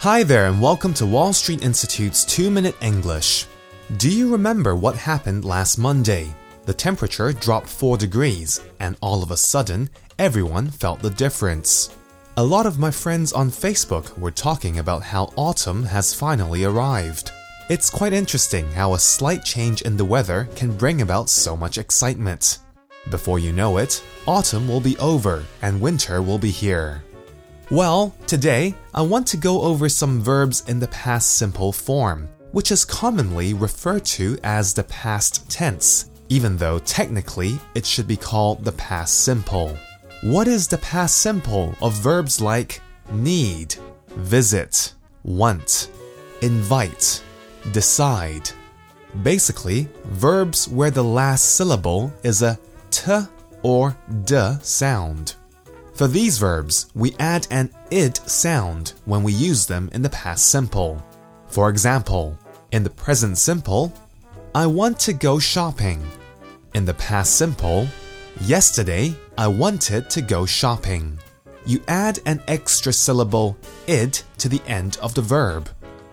Hi there, and welcome to Wall Street Institute's 2 Minute English. Do you remember what happened last Monday? The temperature dropped 4 degrees, and all of a sudden, everyone felt the difference. A lot of my friends on Facebook were talking about how autumn has finally arrived. It's quite interesting how a slight change in the weather can bring about so much excitement. Before you know it, autumn will be over and winter will be here. Well, today I want to go over some verbs in the past simple form, which is commonly referred to as the past tense, even though technically it should be called the past simple. What is the past simple of verbs like need, visit, want, invite, decide? Basically, verbs where the last syllable is a t or d sound. For these verbs, we add an id sound when we use them in the past simple. For example, in the present simple, I want to go shopping. In the past simple, yesterday I wanted to go shopping. You add an extra syllable id to the end of the verb.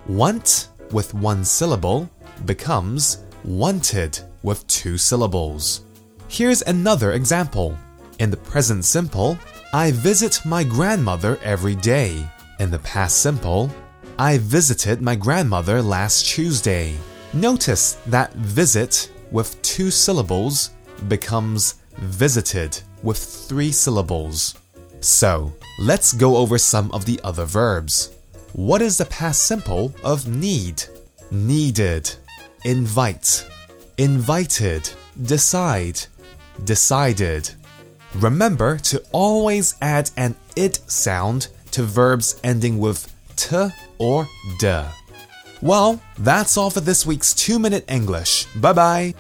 Want with one syllable becomes wanted with two syllables. Here's another example. In the present simple, I visit my grandmother every day. In the past simple, I visited my grandmother last Tuesday. Notice that visit with two syllables becomes visited with three syllables. So, let's go over some of the other verbs. What is the past simple of need? Needed, invite, invited, decide, decided. Remember to always add an id sound to verbs ending with t or d. Well, that's all for this week's 2 Minute English. Bye bye.